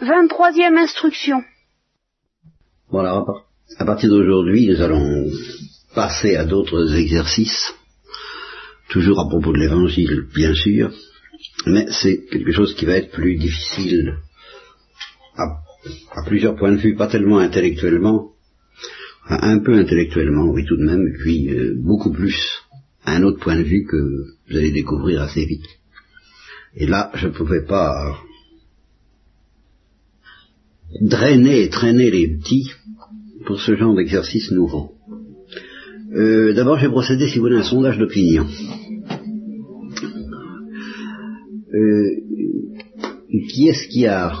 Vingt-troisième instruction. Bon, alors, à partir d'aujourd'hui, nous allons passer à d'autres exercices, toujours à propos de l'évangile, bien sûr, mais c'est quelque chose qui va être plus difficile à, plusieurs points de vue, pas tellement intellectuellement, un peu intellectuellement, oui tout de même, puis euh, beaucoup plus à un autre point de vue que vous allez découvrir assez vite. Et là, je ne pouvais pas drainer et traîner les petits pour ce genre d'exercice nouveau. Euh, D'abord, j'ai procédé, si vous voulez, à un sondage d'opinion. Euh, qui est-ce qui a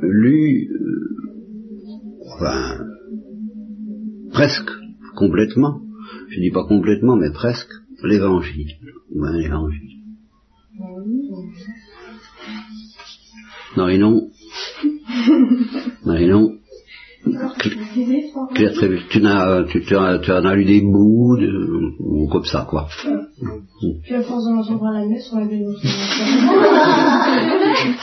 lu, euh, enfin, presque complètement, je dis pas complètement, mais presque, l'évangile, ou un évangile. Non et non. Claire tu, tu, tu, as, tu en as lu des bouts, ou comme ça, quoi. Puis à force de la messe, on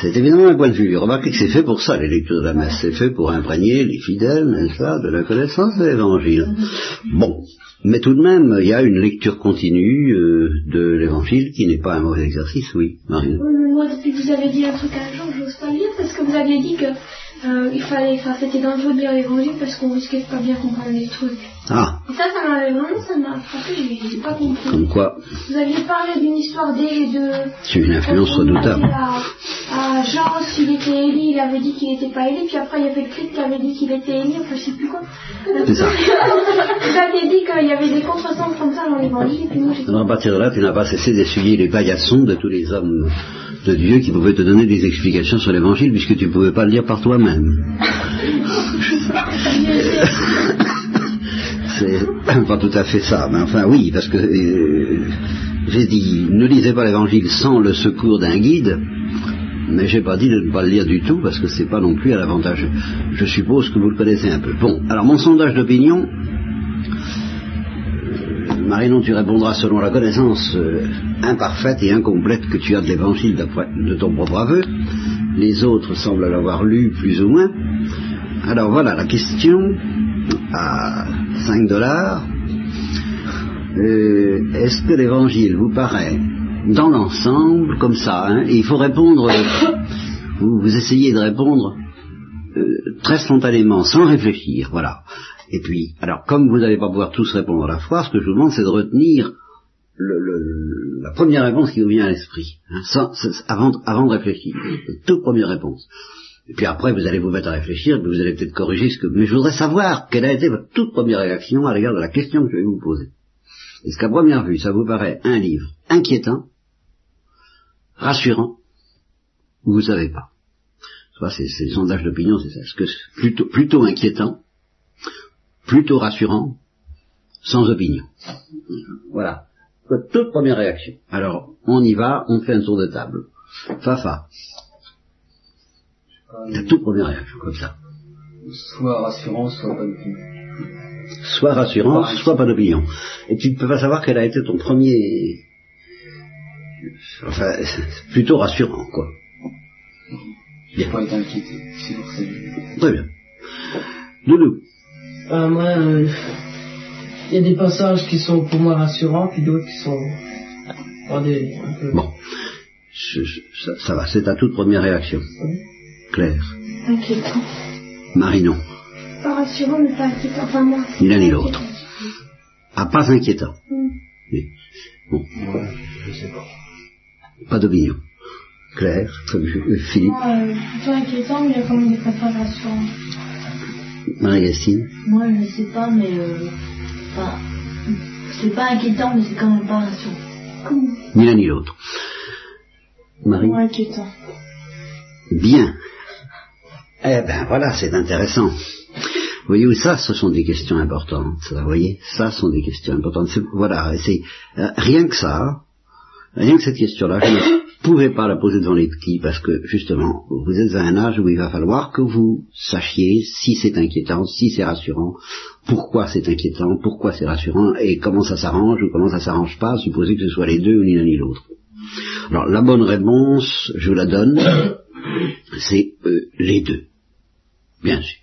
C'est évidemment un point de vue. Remarquez que c'est fait pour ça, les lectures de la messe. C'est fait pour imprégner les fidèles, n'est-ce pas, de la connaissance de l'évangile. Bon. Mais tout de même, il y a une lecture continue euh, de l'évangile qui n'est pas un mauvais exercice, oui, Marine. Moi, depuis que vous avez dit un truc à un jour, je n'ose pas lire parce que vous aviez dit que euh, il fallait, enfin, c'était dangereux de lire l'évangile parce qu'on risquait de pas bien comprendre les trucs. Ah. Et ça, ça m'a vraiment, ça m'a frappé, j'ai pas compris. Comme quoi Vous aviez parlé d'une histoire d'Élie de. C'est une influence redoutable. À, à Jean, s'il était Élie, il avait dit qu'il n'était pas Élie, puis après il y avait le Christ qui avait dit qu'il était Élie, enfin je sais plus quoi. C'est ça. Vous aviez dit qu'il y avait des contresens comme ça dans l'évangile, puis moi j'ai. À partir de là, tu n'as pas cessé d'essuyer les paillassons de tous les hommes de Dieu qui pouvaient te donner des explications sur l'évangile puisque tu ne pouvais pas le dire par toi-même. c'est pas tout à fait ça, mais enfin oui, parce que euh, j'ai dit ne lisez pas l'évangile sans le secours d'un guide, mais j'ai pas dit de ne pas le lire du tout parce que c'est pas non plus à l'avantage. Je suppose que vous le connaissez un peu. Bon, alors mon sondage d'opinion, Marinon, tu répondras selon la connaissance euh, imparfaite et incomplète que tu as de l'évangile de ton propre aveu. Les autres semblent l'avoir lu plus ou moins. Alors voilà la question à 5 dollars. Euh, est-ce que l'évangile vous paraît dans l'ensemble comme ça hein, Et il faut répondre, vous, essayez de répondre euh, très spontanément, sans réfléchir, voilà. Et puis, alors, comme vous n'allez pas pouvoir tous répondre à la fois, ce que je vous demande, c'est de retenir le, la première réponse qui vous vient à l'esprit, hein, avant, avant, de réfléchir. Toute première réponse. Et puis après, vous allez vous mettre à réfléchir, vous allez peut-être corriger ce que... Mais je voudrais savoir quelle a été votre toute première réaction à l'égard de la question que je vais vous poser. Est-ce qu'à première vue, ça vous paraît un livre inquiétant, rassurant, ou vous savez pas Soit c'est le sondage d'opinion, c'est ça. Est-ce que c'est plutôt, plutôt inquiétant, plutôt rassurant, sans opinion? Voilà. Toute première réaction. Alors, on y va, on fait un tour de table. Fafa. La toute première réaction, comme ça. Soit rassurant, soit pas d'opinion. Soit rassurant, soit pas d'opinion. Et tu ne peux pas savoir quel a été ton premier... Enfin, plutôt rassurant, quoi. Bien. Pas été inquiété, c'est pour ça. Très bien. Doudou. Euh, moi, il y a des passages qui sont pour moi rassurants, puis d'autres qui sont des, un peu... Bon, ça, ça, va, c'est ta toute première réaction. Claire. Inquiétant. Marinon. Pas rassurant, mais pas inquiétant. Enfin, moi. Ni l'un ni l'autre. Ah, pas inquiétant. Mm. Oui. Bon. Ouais, je sais pas. Pas d'opinion. Claire, Philippe. Euh, plutôt inquiétant, mais il y a quand même des rassurants. Marie-Gastine Moi, je ne sais pas, mais euh, enfin, c'est pas inquiétant, mais c'est quand même pas rassurant. Ni l'un ni l'autre. Marie? Moins inquiétant. Bien. Eh ben voilà, c'est intéressant. Voyez-vous, ça, ce sont des questions importantes. Vous voyez, ça sont des questions importantes. Voilà, c'est euh, rien que ça, rien que cette question-là, je ne pouvez pas la poser devant les petits parce que justement, vous êtes à un âge où il va falloir que vous sachiez si c'est inquiétant, si c'est rassurant, pourquoi c'est inquiétant, pourquoi c'est rassurant et comment ça s'arrange ou comment ça s'arrange pas, supposé que ce soit les deux ou ni l'un ni l'autre. Alors la bonne réponse, je la donne, c'est euh, les deux. Bien sûr,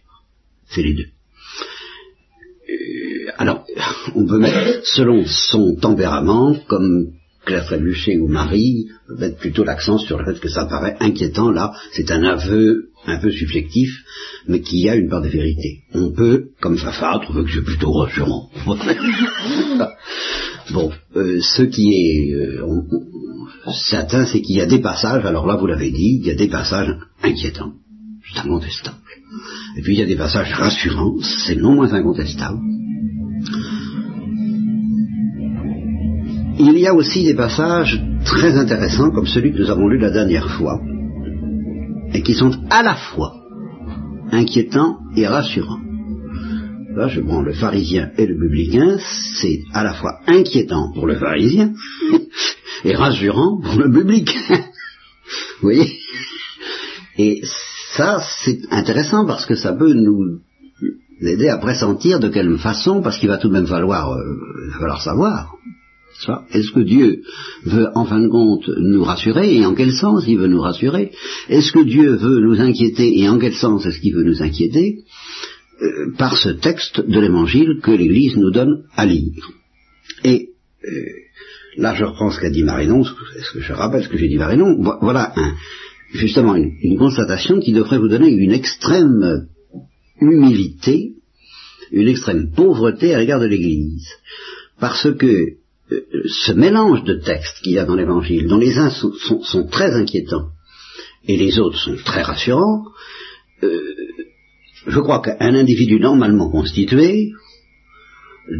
c'est les deux. Euh, alors, on peut mettre, selon son tempérament, comme Claire Trébuchet ou Marie, mettre plutôt l'accent sur le fait que ça paraît inquiétant. Là, c'est un aveu un peu subjectif, mais qui a une part de vérité. On peut, comme Fafa, trouver que c'est plutôt rassurant. bon, euh, ce qui est euh, certain, c'est qu'il y a des passages, alors là vous l'avez dit, il y a des passages inquiétants, c'est incontestable. Et puis il y a des passages rassurants, c'est non moins incontestable. Il y a aussi des passages très intéressants, comme celui que nous avons lu la dernière fois, et qui sont à la fois inquiétants et rassurants. Là, je prends le pharisien et le publicain, c'est à la fois inquiétant pour le pharisien et rassurant pour le publicain. Vous voyez? Et ça, c'est intéressant parce que ça peut nous aider à pressentir de quelle façon, parce qu'il va tout de même falloir, euh, falloir savoir. Est-ce que Dieu veut en fin de compte nous rassurer et en quel sens il veut nous rassurer? Est-ce que Dieu veut nous inquiéter et en quel sens est-ce qu'il veut nous inquiéter? Euh, Par ce texte de l'Évangile que l'Église nous donne à lire. Et euh, là je reprends ce qu'a dit Marinon, est-ce que je rappelle ce que j'ai dit Marinon Vo- Voilà justement une, constatation qui devrait vous donner une extrême humilité, une extrême pauvreté à l'égard de l'Église. Parce que ce mélange de textes qu'il y a dans l'Évangile, dont les uns sont, très inquiétants et les autres sont très rassurants, euh, je crois qu'un individu normalement constitué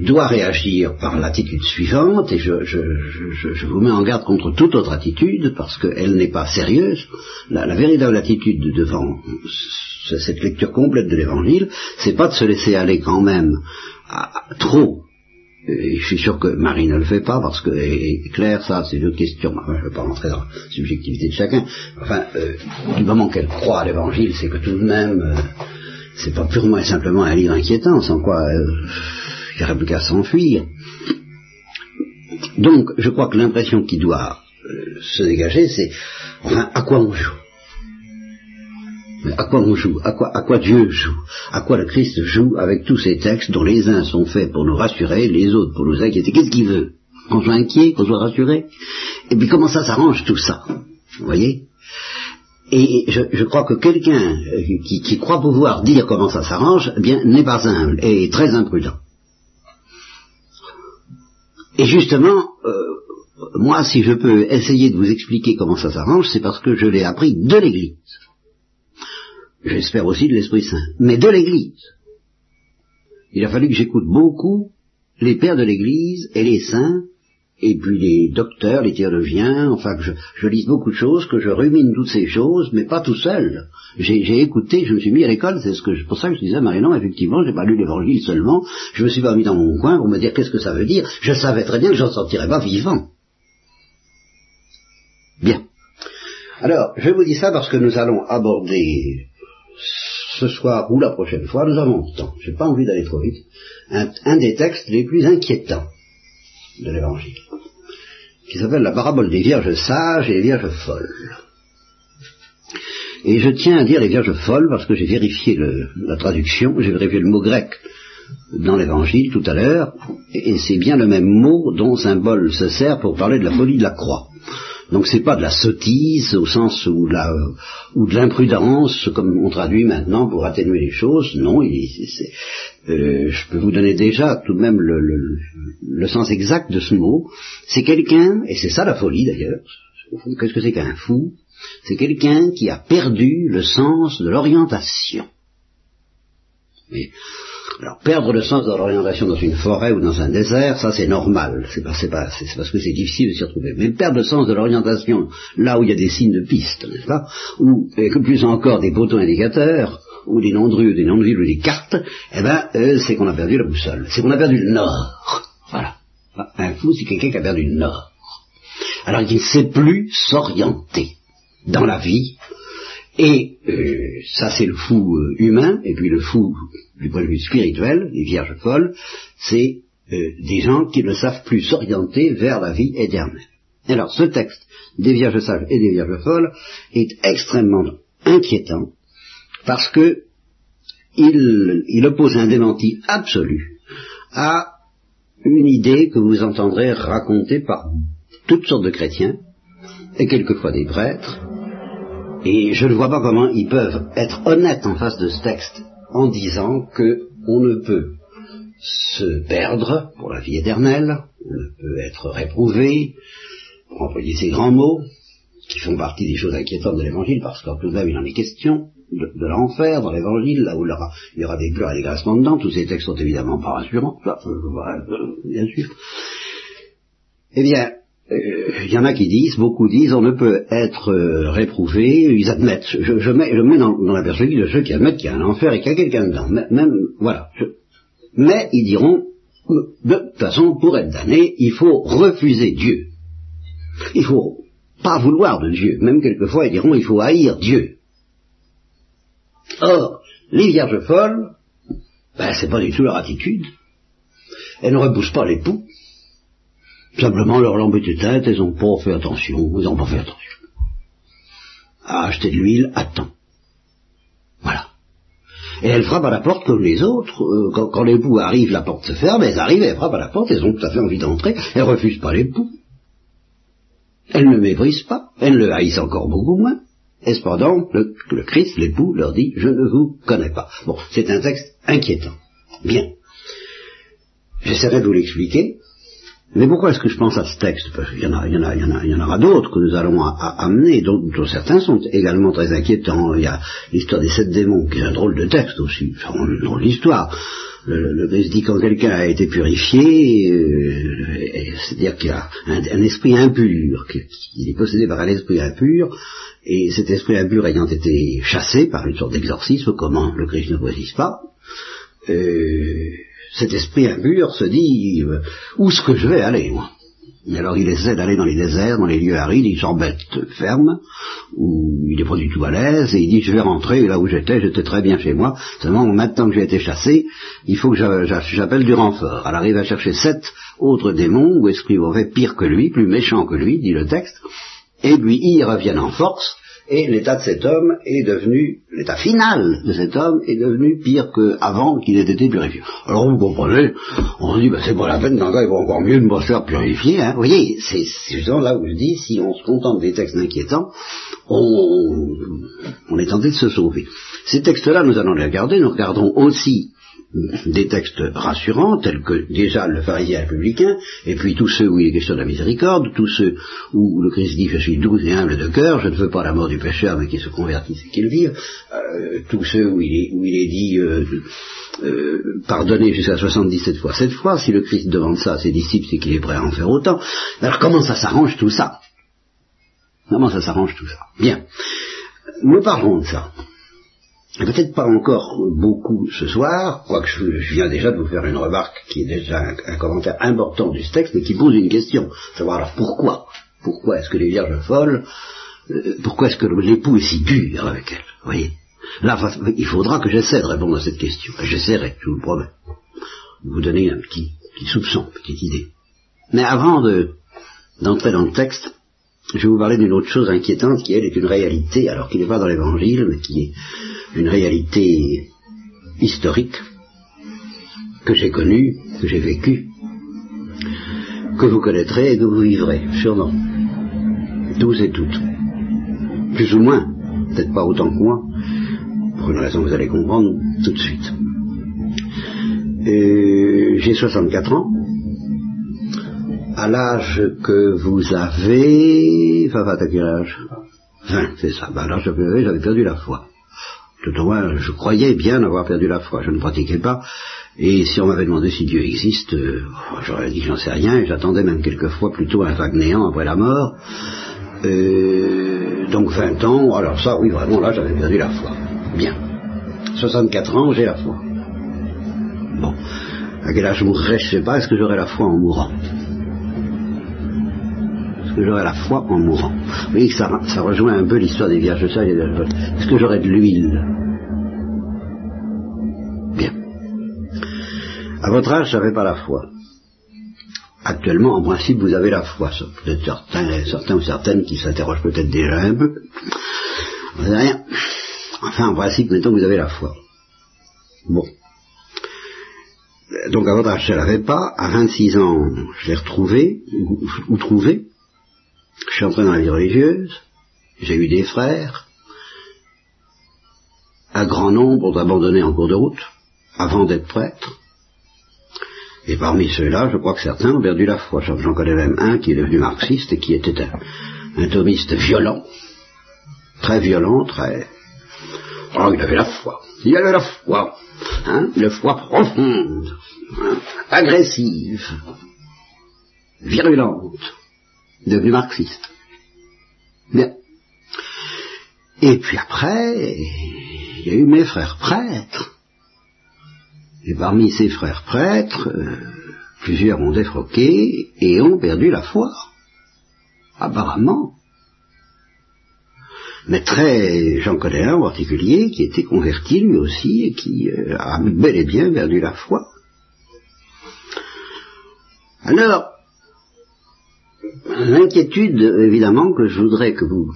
doit réagir par l'attitude suivante, et je, vous mets en garde contre toute autre attitude, parce qu'elle n'est pas sérieuse. La, véritable attitude devant ce- cette lecture complète de l'Évangile, c'est pas de se laisser aller quand même trop et je suis sûr que Marie ne le fait pas parce que et Claire, ça c'est une autre question. Enfin, je ne vais pas rentrer dans la subjectivité de chacun. Enfin, euh, du moment qu'elle croit à l'Évangile, c'est que tout de même, euh, c'est pas purement et simplement un livre inquiétant, sans quoi euh, il n'y aurait plus qu'à s'enfuir. Donc, je crois que l'impression qui doit euh, se dégager, c'est enfin, à quoi on joue? À quoi on joue? À quoi, Dieu joue? À quoi le Christ joue avec tous ces textes dont les uns sont faits pour nous rassurer, les autres pour nous inquiéter? Qu'est-ce qu'il veut? Qu'on soit inquiet, qu'on soit rassuré? Et puis comment ça s'arrange tout ça? Vous voyez? Et je, crois que quelqu'un euh, qui, qui croit pouvoir dire comment ça s'arrange, eh bien, n'est pas humble et très imprudent. Et justement, euh, moi, si je peux essayer de vous expliquer comment ça s'arrange, c'est parce que je l'ai appris de l'Église j'espère aussi de l'Esprit Saint, mais de l'Église. Il a fallu que j'écoute beaucoup les pères de l'Église et les saints, et puis les docteurs, les théologiens, enfin que je, je lise beaucoup de choses, que je rumine toutes ces choses, mais pas tout seul. J'ai écouté, je me suis mis à l'école, c'est ce que pour ça que je disais, Marie-Non, effectivement, j'ai pas lu l'Évangile seulement, je me suis pas mis dans mon coin pour me dire qu'est-ce que ça veut dire, je savais très bien que j'en sortirais pas vivant. Bien. Alors, je vous dis ça parce que nous allons aborder ce soir ou la prochaine fois, nous avons le temps, j'ai pas envie d'aller trop vite, un, des textes les plus inquiétants de l'Évangile, qui s'appelle la parabole des vierges sages et des vierges folles. Et je tiens à dire les vierges folles parce que j'ai vérifié la traduction, j'ai vérifié le mot grec dans l'Évangile tout à l'heure, et, et c'est bien le même mot dont Symbole se sert pour parler de la folie de la croix. Donc c'est pas de la sottise au sens où de la ou de l'imprudence comme on traduit maintenant pour atténuer les choses. Non, il- euh, je peux vous donner déjà tout de même le, le- le sens exact de ce mot. C'est quelqu'un, et c'est ça la folie d'ailleurs. Qu'est-ce que c'est qu'un fou? C'est quelqu'un qui a perdu le sens de l'orientation. Mais, alors perdre le sens de l'orientation dans une forêt ou dans un désert, ça c'est normal. C'est parce que c'est difficile de s'y retrouver. Mais perdre le sens de l'orientation là où il y a des signes de piste, n'est-ce pas Ou plus encore des poteaux indicateurs, ou des noms de des noms de villes, ou des cartes, eh ben euh, c'est qu'on a perdu la boussole. C'est qu'on a perdu le nord. Voilà. Un fou, c'est quelqu'un qui a perdu le nord. Alors il ne sait plus s'orienter dans la vie, et euh, ça c'est le fou euh, humain, et puis le fou du point de vue spirituel, les vierges folles, c'est euh, des gens qui ne savent plus s'orienter vers la vie éternelle. Alors ce texte des vierges sages et des vierges folles est extrêmement inquiétant parce que il, oppose un démenti absolu à une idée que vous entendrez raconter par toutes sortes de chrétiens et quelquefois des prêtres. Et je ne vois pas comment ils peuvent être honnêtes en face de ce texte en disant que on ne peut se perdre pour la vie éternelle, on ne peut être réprouvé, pour employer ces grands mots, qui font partie des choses inquiétantes de l'évangile, parce qu'en tout même il en est question, de, de l'enfer dans l'évangile, là où il y, aura, des pleurs et des grassements dedans, tous ces textes sont évidemment pas rassurants, euh, bien sûr. Eh bien, il y en a qui disent, beaucoup disent, on ne peut être euh, réprouvé, ils admettent, je, mets, je mets dans, la perspective de ceux qui admettent qu'il y a un enfer et qu'il y a quelqu'un dedans, voilà. Mais ils diront, de toute façon, pour être damné, il faut refuser Dieu. Il faut pas vouloir de Dieu. Même quelquefois, ils diront, il faut haïr Dieu. Or, les vierges folles, ben, c'est pas du tout leur attitude. Elles ne repoussent pas l'époux. Simplement, leur lampe de tête, elles n'ont pas fait attention. Elles n'ont pas fait attention. À acheter de l'huile temps. Voilà. Et elles frappent à la porte comme les autres. Euh, quand, quand l'époux arrive, la porte se ferme, elles arrivent, elles frappent à la porte, elles ont tout à fait envie d'entrer, elles refusent pas l'époux. Elles ne méprisent pas, elles le haïssent encore beaucoup moins. Et cependant, le, le Christ, l'époux, leur dit, je ne vous connais pas. Bon, c'est un texte inquiétant. Bien. J'essaierai de vous l'expliquer. Mais pourquoi est-ce que je pense à ce texte? Parce qu'il y en, a, il y en, a, il y en, aura d'autres que nous allons amener, dont, certains sont également très inquiétants. Il y a l'histoire des sept démons, qui est un drôle de texte aussi, enfin, une drôle d'histoire. Le, le, Christ dit quand quelqu'un a été purifié, euh, c'est-à-dire qu'il a un, esprit impur, qu'il est possédé par un esprit impur, et cet esprit impur ayant été chassé par une sorte d'exorcisme, comment le Christ ne précise pas, euh, cet esprit impur se dit euh, où est-ce que je vais aller moi? Et alors il essaie d'aller dans les déserts, dans les lieux arides, il s'embête ferme, où il n'est pas du tout à l'aise, et il dit je vais rentrer là où j'étais, j'étais très bien chez moi, seulement maintenant que j'ai été chassé, il faut que j'appelle du renfort. Alors il va chercher sept autres démons, ou esprits mauvais, pires que lui, plus méchants que lui, dit le texte, et lui ils reviennent en force, et l'état de cet homme est devenu, l'état final de cet homme est devenu pire qu'avant qu'il ait été purifié. Alors vous comprenez, on se dit, ben, c'est pas la peine, dans il va encore mieux de me faire purifier. Hein. Vous voyez, c'est justement là où je dis, si on se contente des textes inquiétants, on, est tenté de se sauver. Ces textes-là, nous allons les regarder, nous regarderons aussi des textes rassurants, tels que déjà le pharisien républicain, et puis tous ceux où il est question de la miséricorde, tous ceux où le Christ dit je suis doux et humble de cœur, je ne veux pas la mort du pécheur, mais qu'il se convertisse et qu'il vive, euh, tous ceux où il est, dit euh, euh, pardonner jusqu'à 77 fois cette fois, si le Christ demande ça à ses disciples, c'est qu'il est prêt à en faire autant. Alors comment ça s'arrange tout ça? Comment ça s'arrange tout ça? Bien. Nous parlons de ça. Peut-être pas encore beaucoup ce soir, quoique je, viens déjà de vous faire une remarque qui est déjà un, commentaire important du texte, mais qui pose une question. Savoir alors pourquoi? Pourquoi est-ce que les vierges folles, euh, pourquoi est-ce que l'époux est si dur avec elles? Vous voyez? Là, il faudra que j'essaie de répondre à cette question. J'essaierai, je vous le promets. Vous donner un petit, soupçon, une petite idée. Mais avant de, d'entrer dans le texte, je vais vous parler d'une autre chose inquiétante qui, elle, est une réalité, alors qui n'est pas dans l'évangile, mais qui est une réalité historique que j'ai connue, que j'ai vécue, que vous connaîtrez et que vous vivrez, sûrement. Tous et toutes. Plus ou moins, peut-être pas autant que moi, pour une raison que vous allez comprendre tout de suite. J'ai 64 ans. À l'âge que vous avez... Enfin, à quel âge? 20, c'est ça. Ben, à l'âge que avez, j'avais perdu la foi tout au moins, je croyais bien avoir perdu la foi. Je ne pratiquais pas. Et si on m'avait demandé si Dieu existe, euh, j'aurais dit j'en sais rien. Et j'attendais même quelquefois plutôt un vague néant après la mort. Euh, donc 20 ans, alors ça, oui, vraiment, là, j'avais perdu la foi. Bien. 64 ans, j'ai la foi. Bon. À quel âge je mourrais, je ne sais pas. Est-ce que j'aurai la foi en mourant? Que j'aurai la foi en mourant Vous voyez que ça, ça rejoint un peu l'histoire des vierges sages. Est-ce que j'aurai de l'huile? À votre âge, je n'avais pas la foi. Actuellement, en principe, vous avez la foi. Peut-être certains, certains ou certaines qui s'interrogent peut-être déjà un peu. Vous n'avez rien. Enfin, en principe, que vous avez la foi. Bon. Donc à votre âge, je ne l'avais pas. À 26 ans, je l'ai retrouvé, ou, ou trouvé. Je suis entré dans la vie religieuse. J'ai eu des frères. Un grand nombre ont abandonné en cours de route, avant d'être prêtres. Et parmi ceux-là, je crois que certains ont perdu la foi. J'en connais même un qui est devenu marxiste et qui était un, un thomiste violent, très violent, très... Oh, il avait la foi. Il avait la foi. Hein, une foi profonde, hein, agressive, virulente, devenu marxiste. Bien. Et puis après, il y a eu mes frères prêtres. Et parmi ces frères prêtres, euh, plusieurs ont défroqué et ont perdu la foi. Apparemment. Mais très, j'en connais un en particulier qui était converti lui aussi et qui euh, a bel et bien perdu la foi. Alors, l'inquiétude évidemment que je voudrais que vous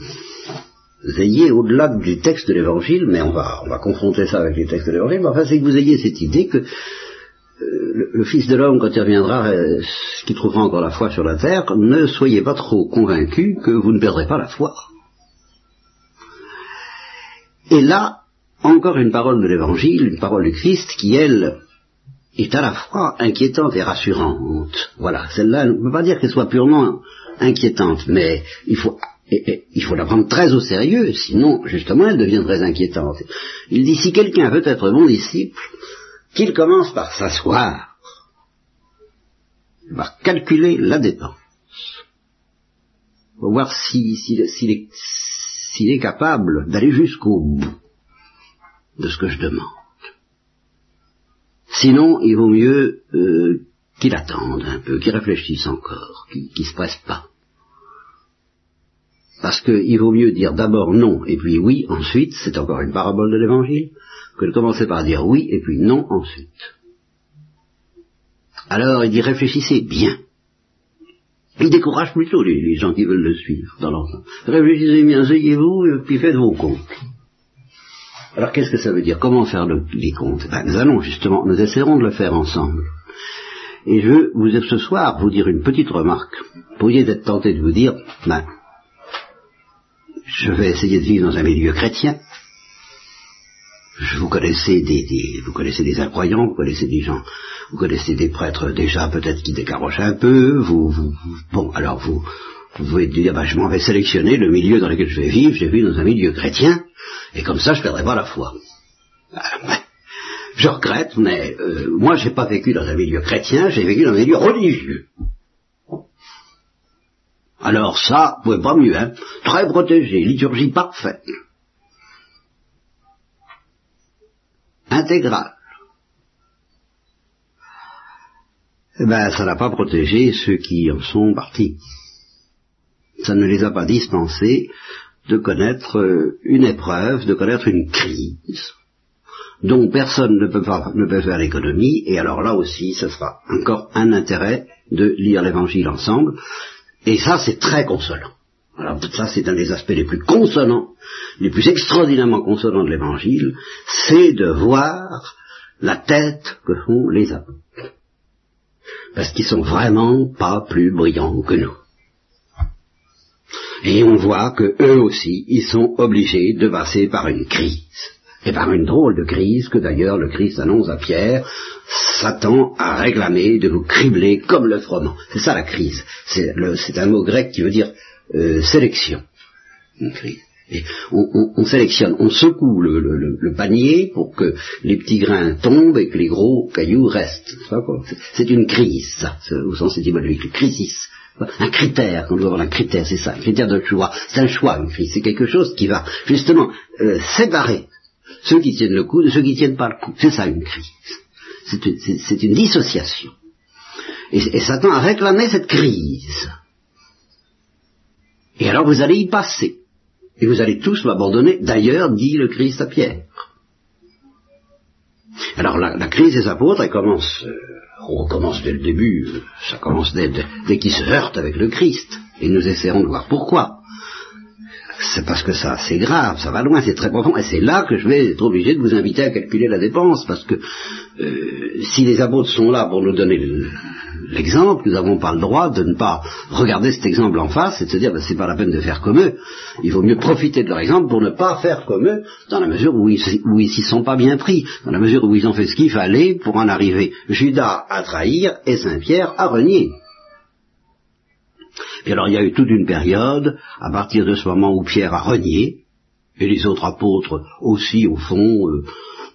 ayez au-delà du texte de l'évangile, mais on va, on va confronter ça avec les textes de l'évangile, mais enfin c'est que vous ayez cette idée que euh, le, Fils de l'homme, quand il reviendra, euh, qui trouvera encore la foi sur la terre, ne soyez pas trop convaincus que vous ne perdrez pas la foi. Et là, encore une parole de l'évangile, une parole du Christ qui, elle, est à la fois inquiétante et rassurante. Voilà, celle-là, on ne peut pas dire qu'elle soit purement inquiétante, mais il faut, il faut la prendre très au sérieux, sinon, justement, elle devient très inquiétante. Il dit, si quelqu'un veut être mon disciple, qu'il commence par s'asseoir, par calculer la dépense, pour voir s'il si, est capable d'aller jusqu'au bout de ce que je demande. Sinon, il vaut mieux euh, qu'il attende un peu, qu'il réfléchisse encore, qu'il ne se presse pas. Parce qu'il vaut mieux dire d'abord non et puis oui ensuite, c'est encore une parabole de l'évangile, que de commencer par dire oui et puis non ensuite. Alors il dit réfléchissez bien. Il décourage plutôt les, gens qui veulent le suivre dans l'ensemble. Réfléchissez bien, asseyez-vous et puis faites vos comptes. Alors qu'est-ce que ça veut dire? Comment faire le, les comptes? Ben, Nous allons justement, nous essaierons de le faire ensemble. Et je veux vous ce soir vous dire une petite remarque. Vous pourriez être tenté de vous dire, ben, je vais essayer de vivre dans un milieu chrétien. Vous connaissez des, vous connaissez des incroyants, vous connaissez des gens, vous connaissez des prêtres déjà peut-être qui décarochent un peu. Vous, vous bon, alors vous, vous pouvez dire, ben, je m'en vais sélectionner le milieu dans lequel je vais vivre. Je vais vivre dans un milieu chrétien, et comme ça, je perdrai pas la foi. Ouais. Je regrette, mais euh, moi, j'ai pas vécu dans un milieu chrétien, j'ai vécu dans un milieu religieux. Alors ça, vous pouvez pas mieux, hein. Très protégé, liturgie parfaite. Intégrale. Eh ben, ça n'a pas protégé ceux qui en sont partis. Ça ne les a pas dispensés de connaître une épreuve, de connaître une crise, dont personne ne peut, pas, ne peut faire l'économie, et alors là aussi, ce sera encore un intérêt de lire l'évangile ensemble, et ça, c'est très consolant. Alors ça, c'est un des aspects les plus consolants, les plus extraordinairement consolants de l'Évangile, c'est de voir la tête que font les apôtres. Parce qu'ils sont vraiment pas plus brillants que nous. Et on voit que eux aussi, ils sont obligés de passer par une crise. Et par une drôle de crise que d'ailleurs le Christ annonce à Pierre, Satan a réclamé de vous cribler comme le froment. C'est ça la crise. C'est un mot grec qui veut dire euh, sélection. Une crise. On, on, on, sélectionne, on secoue le, le, le, panier pour que les petits grains tombent et que les gros cailloux restent. C'est une crise, ça, au sens étymologique, crisis. Un critère, on doit avoir un critère, c'est ça, un critère de choix. C'est un choix, une crise. C'est quelque chose qui va justement euh, séparer ceux qui tiennent le coup de ceux qui tiennent pas le coup. C'est ça une crise. C'est une, une, dissociation. Et, et Satan a réclamé cette crise. Et alors vous allez y passer. Et vous allez tous m'abandonner. D'ailleurs, dit le Christ à Pierre. Alors la, crise des apôtres, elle commence, euh, on commence dès le début, euh, ça commence dès, dès qu'ils se heurtent avec le Christ. Et nous essaierons de voir pourquoi. C'est parce que ça, c'est grave, ça va loin, c'est très profond, et c'est là que je vais être obligé de vous inviter à calculer la dépense, parce que euh, si les apôtres sont là pour nous donner l'exemple, nous n'avons pas le droit de ne pas regarder cet exemple en face et de se dire, ben, c'est pas la peine de faire comme eux. Il vaut mieux profiter de leur exemple pour ne pas faire comme eux, dans la mesure où ils, s'y sont pas bien pris, dans la mesure où ils ont fait ce qu'il fallait pour en arriver Judas à trahir et Saint-Pierre à renier. Et alors il y a eu toute une période, à partir de ce moment où Pierre a renié, et les autres apôtres aussi au fond, euh,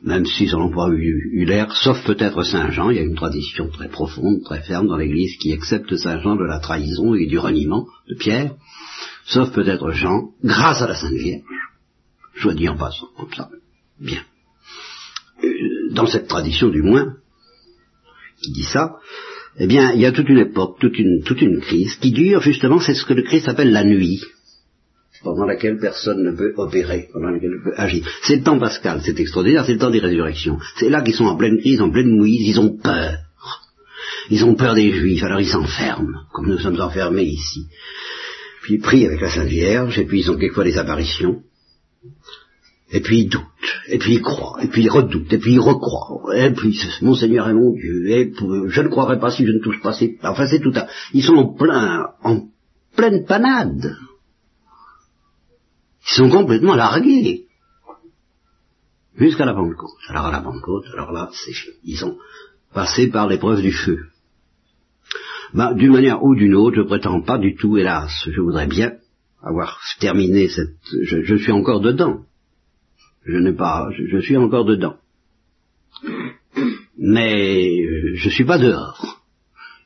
même s'ils n'en ont pas eu, l'air, sauf peut-être Saint Jean, il y a une tradition très profonde, très ferme dans l'Église qui accepte Saint Jean de la trahison et du reniement de Pierre, sauf peut-être Jean, grâce à la Sainte Vierge, je dis en passant, comme ça, bien. Euh, dans cette tradition du moins, qui dit ça, eh bien, il y a toute une époque, toute une, crise qui dure justement, c'est ce que le Christ appelle la nuit, pendant laquelle personne ne peut opérer, pendant laquelle ne peut agir. C'est le temps pascal, c'est extraordinaire, c'est le temps des résurrections. C'est là qu'ils sont en pleine crise, en pleine mouise, ils ont peur. Ils ont peur des Juifs, alors ils s'enferment, comme nous sommes enfermés ici. Puis ils prient avec la Sainte Vierge, et puis ils ont quelquefois des apparitions. Et puis ils doutent, et puis ils croient, et puis ils redoutent, et puis ils recroient, et puis mon Seigneur est mon Dieu, et je ne croirais pas si je ne touche pas ces... Enfin c'est tout à... Ils sont en plein, en pleine panade. Ils sont complètement largués. Jusqu'à la Pentecôte. Alors à la Pentecôte, alors là, c'est Ils ont passé par l'épreuve du feu. Ben, d'une manière ou d'une autre, je prétends pas du tout, hélas, je voudrais bien avoir terminé cette... je suis encore dedans. Je n'ai pas, je, suis encore dedans. Mais euh, je ne suis pas dehors.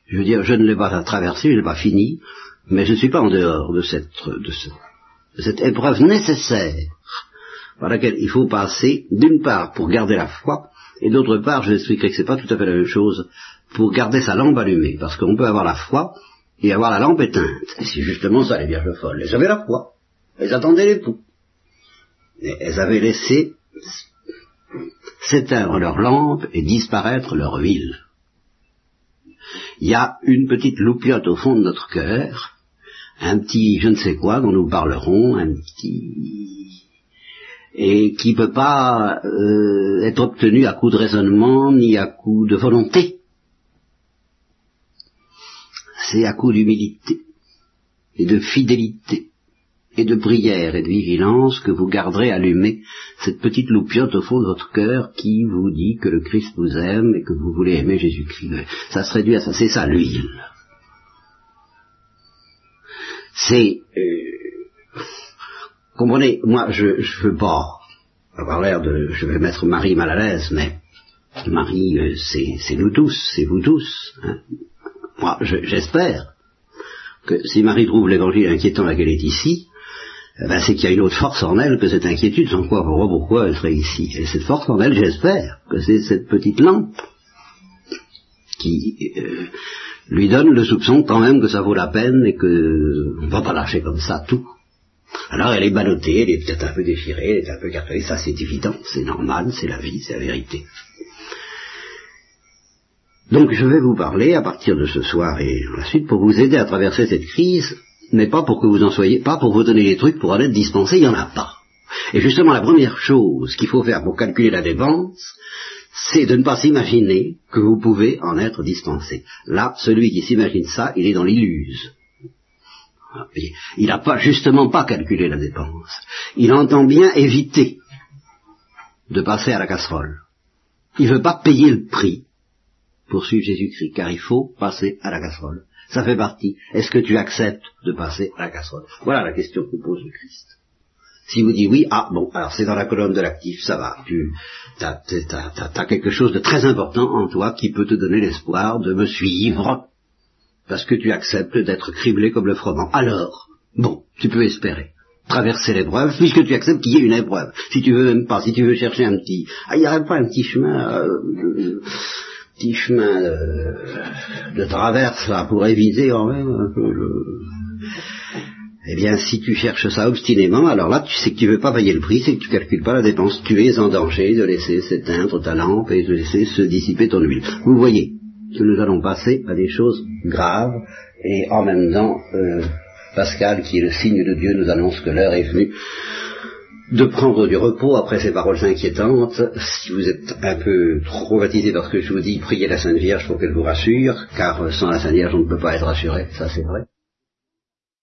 Je veux dire, je ne l'ai pas traversé, je ne l'ai pas fini, mais je ne suis pas en dehors de cette, de, cette épreuve nécessaire par laquelle il faut passer, d'une part pour garder la foi, et d'autre part, je expliquerai que c'est pas tout à fait la même chose, pour garder sa lampe allumée, parce qu'on peut avoir la foi et avoir la lampe éteinte. Et c'est justement ça les vierges folles. Elles avaient la foi, elles attendaient l'époux elles avaient laissé s'éteindre leur lampe et disparaître leur huile. Il y a une petite loupiote au fond de notre cœur, un petit je ne sais quoi dont nous parlerons, un petit et qui ne peut pas euh, être obtenu à coup de raisonnement ni à coup de volonté. C'est à coup d'humilité et de fidélité et de prière et de vigilance que vous garderez allumée cette petite loupiote au fond de votre cœur qui vous dit que le Christ vous aime et que vous voulez aimer Jésus-Christ. Ça se réduit à ça, c'est ça l'huile. C'est... Euh, comprenez, moi je ne veux pas avoir l'air de... Je vais mettre Marie mal à l'aise, mais Marie, euh, c'est nous tous, c'est vous tous. Hein. Moi, j'espère que si Marie trouve l'évangile inquiétant laquelle est ici, ben, c'est qu'il y a une autre force en elle que cette inquiétude, sans quoi, pourquoi, pourquoi elle serait ici. Et cette force en elle, j'espère, que c'est cette petite lampe qui euh, lui donne le soupçon quand même que ça vaut la peine et que on va pas lâcher comme ça tout. Alors elle est ballottée, elle est peut-être un peu déchirée, elle est un peu cartonnée, ça c'est évident, c'est normal, c'est la vie, c'est la vérité. Donc je vais vous parler à partir de ce soir et ensuite pour vous aider à traverser cette crise mais pas pour que vous en soyez, pas pour vous donner des trucs pour en être dispensé, il n'y en a pas. Et justement, la première chose qu'il faut faire pour calculer la dépense, c'est de ne pas s'imaginer que vous pouvez en être dispensé. Là, celui qui s'imagine ça, il est dans l'illuse. Il n'a pas justement pas calculé la dépense. Il entend bien éviter de passer à la casserole. Il ne veut pas payer le prix pour suivre Jésus-Christ, car il faut passer à la casserole. Ça fait partie. Est-ce que tu acceptes de passer à la casserole? Voilà la question que pose le Christ. Si vous dites oui, ah bon, alors c'est dans la colonne de l'actif, ça va. Tu as, quelque chose de très important en toi qui peut te donner l'espoir de me suivre parce que tu acceptes d'être criblé comme le froment. Alors, bon, tu peux espérer traverser l'épreuve, puisque tu acceptes qu'il y ait une épreuve. Si tu veux même pas, si tu veux chercher un petit, ah, il n'y aurait pas un petit chemin, euh, petit chemin de, pour éviter quand même. Eh bien, si tu cherches ça obstinément, alors là, tu sais que tu veux pas payer le prix, c'est que tu calcules pas la dépense. Tu es en danger de laisser s'éteindre ta lampe et de laisser se dissiper ton huile. Vous voyez que nous allons passer à des choses graves et en même temps euh, Pascal, qui est le signe de Dieu, nous annonce que l'heure est venue de prendre du repos après ces paroles inquiétantes. Si vous êtes un peu traumatisé parce que je vous dis, priez la Sainte Vierge pour qu'elle vous rassure, car sans la Sainte Vierge on ne peut pas être rassuré, ça c'est vrai.